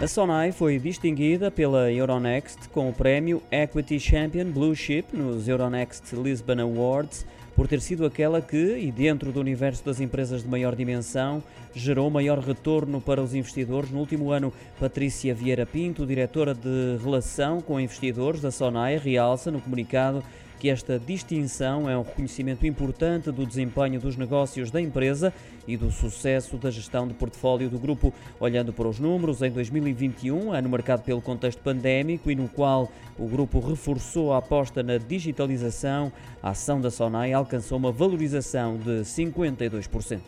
A Sonai foi distinguida pela Euronext com o prémio Equity Champion Blue Chip nos Euronext Lisbon Awards por ter sido aquela que, e dentro do universo das empresas de maior dimensão, gerou maior retorno para os investidores no último ano. Patrícia Vieira Pinto, diretora de Relação com Investidores da Sonai, realça no comunicado que esta distinção é um reconhecimento importante do desempenho dos negócios da empresa e do sucesso da gestão de portfólio do grupo. Olhando para os números, em 2021, ano marcado pelo contexto pandémico e no qual o grupo reforçou a aposta na digitalização, a ação da Sonai alcançou uma valorização de 52%.